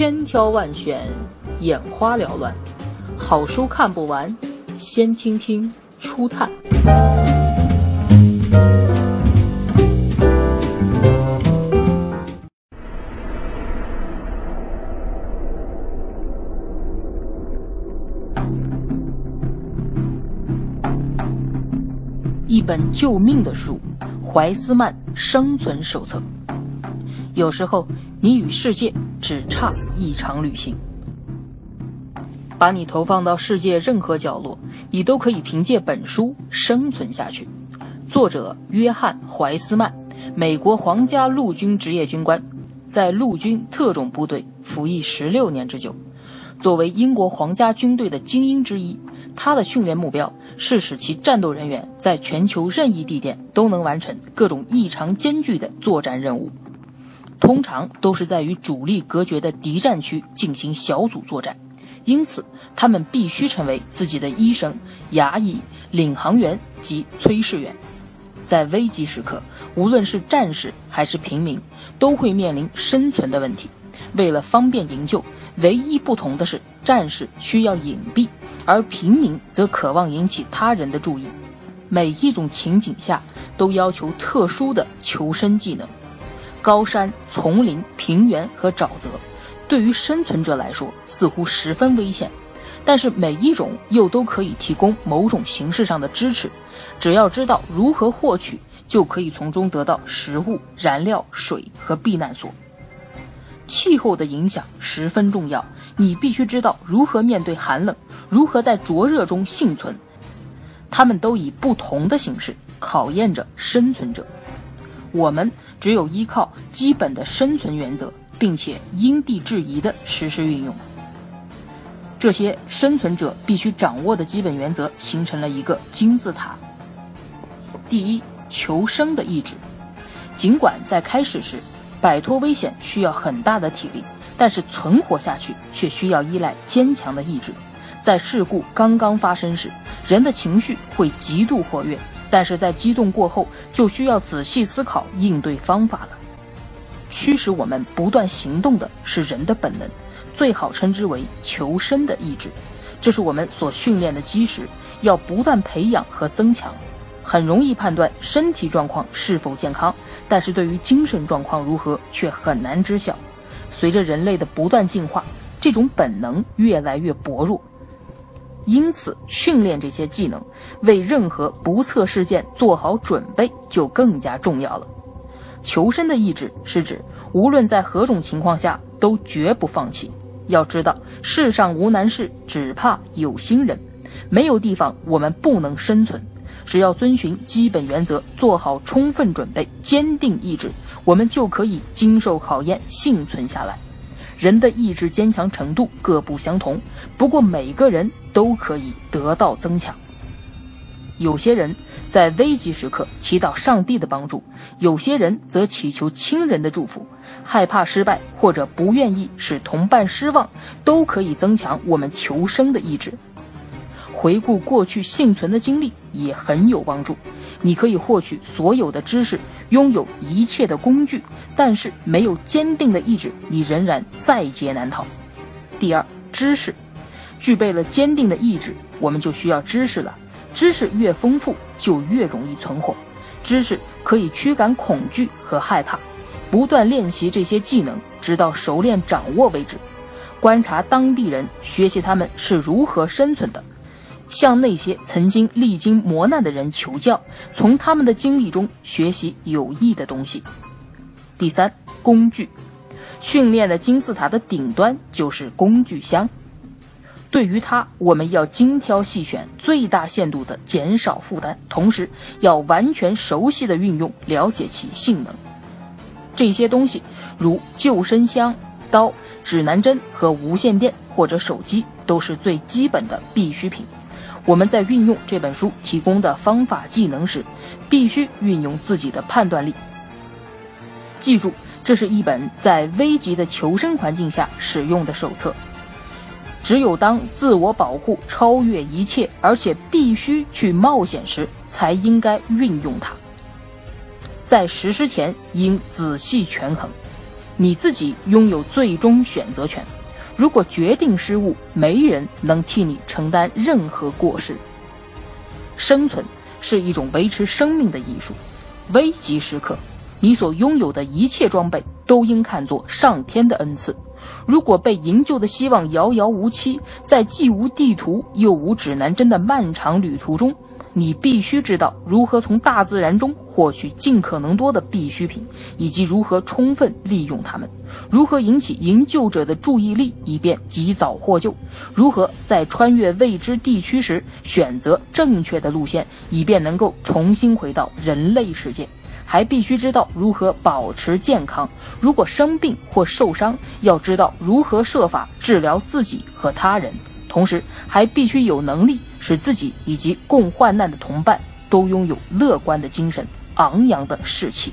千挑万选，眼花缭乱，好书看不完，先听听初探。一本救命的书，《怀斯曼生存手册》。有时候，你与世界只差一场旅行。把你投放到世界任何角落，你都可以凭借本书生存下去。作者约翰·怀斯曼，美国皇家陆军职业军官，在陆军特种部队服役十六年之久。作为英国皇家军队的精英之一。他的训练目标是使其战斗人员在全球任意地点都能完成各种异常艰巨的作战任务，通常都是在与主力隔绝的敌战区进行小组作战，因此他们必须成为自己的医生、牙医、领航员及炊事员。在危急时刻，无论是战士还是平民，都会面临生存的问题。为了方便营救，唯一不同的是，战士需要隐蔽。而平民则渴望引起他人的注意，每一种情景下都要求特殊的求生技能。高山、丛林、平原和沼泽，对于生存者来说似乎十分危险，但是每一种又都可以提供某种形式上的支持。只要知道如何获取，就可以从中得到食物、燃料、水和避难所。气候的影响十分重要，你必须知道如何面对寒冷。如何在灼热中幸存？他们都以不同的形式考验着生存者。我们只有依靠基本的生存原则，并且因地制宜地实施运用这些生存者必须掌握的基本原则，形成了一个金字塔。第一，求生的意志。尽管在开始时，摆脱危险需要很大的体力，但是存活下去却需要依赖坚强的意志。在事故刚刚发生时，人的情绪会极度活跃，但是在激动过后，就需要仔细思考应对方法了。驱使我们不断行动的是人的本能，最好称之为求生的意志，这是我们所训练的基石，要不断培养和增强。很容易判断身体状况是否健康，但是对于精神状况如何却很难知晓。随着人类的不断进化，这种本能越来越薄弱。因此，训练这些技能，为任何不测事件做好准备就更加重要了。求生的意志是指，无论在何种情况下都绝不放弃。要知道，世上无难事，只怕有心人。没有地方我们不能生存，只要遵循基本原则，做好充分准备，坚定意志，我们就可以经受考验，幸存下来。人的意志坚强程度各不相同，不过每个人都可以得到增强。有些人在危急时刻祈祷上帝的帮助，有些人则祈求亲人的祝福。害怕失败或者不愿意使同伴失望，都可以增强我们求生的意志。回顾过去幸存的经历也很有帮助。你可以获取所有的知识，拥有一切的工具，但是没有坚定的意志，你仍然在劫难逃。第二，知识，具备了坚定的意志，我们就需要知识了。知识越丰富，就越容易存活。知识可以驱赶恐惧和害怕。不断练习这些技能，直到熟练掌握为止。观察当地人，学习他们是如何生存的。向那些曾经历经磨难的人求教，从他们的经历中学习有益的东西。第三，工具，训练的金字塔的顶端就是工具箱。对于它，我们要精挑细选，最大限度地减少负担，同时要完全熟悉的运用，了解其性能。这些东西，如救生箱、刀、指南针和无线电或者手机，都是最基本的必需品。我们在运用这本书提供的方法技能时，必须运用自己的判断力。记住，这是一本在危急的求生环境下使用的手册。只有当自我保护超越一切，而且必须去冒险时，才应该运用它。在实施前应仔细权衡。你自己拥有最终选择权。如果决定失误，没人能替你承担任何过失。生存是一种维持生命的艺术。危急时刻，你所拥有的一切装备都应看作上天的恩赐。如果被营救的希望遥遥无期，在既无地图又无指南针的漫长旅途中，你必须知道如何从大自然中获取尽可能多的必需品，以及如何充分利用它们；如何引起营救者的注意力，以便及早获救；如何在穿越未知地区时选择正确的路线，以便能够重新回到人类世界。还必须知道如何保持健康。如果生病或受伤，要知道如何设法治疗自己和他人。同时，还必须有能力使自己以及共患难的同伴都拥有乐观的精神、昂扬的士气。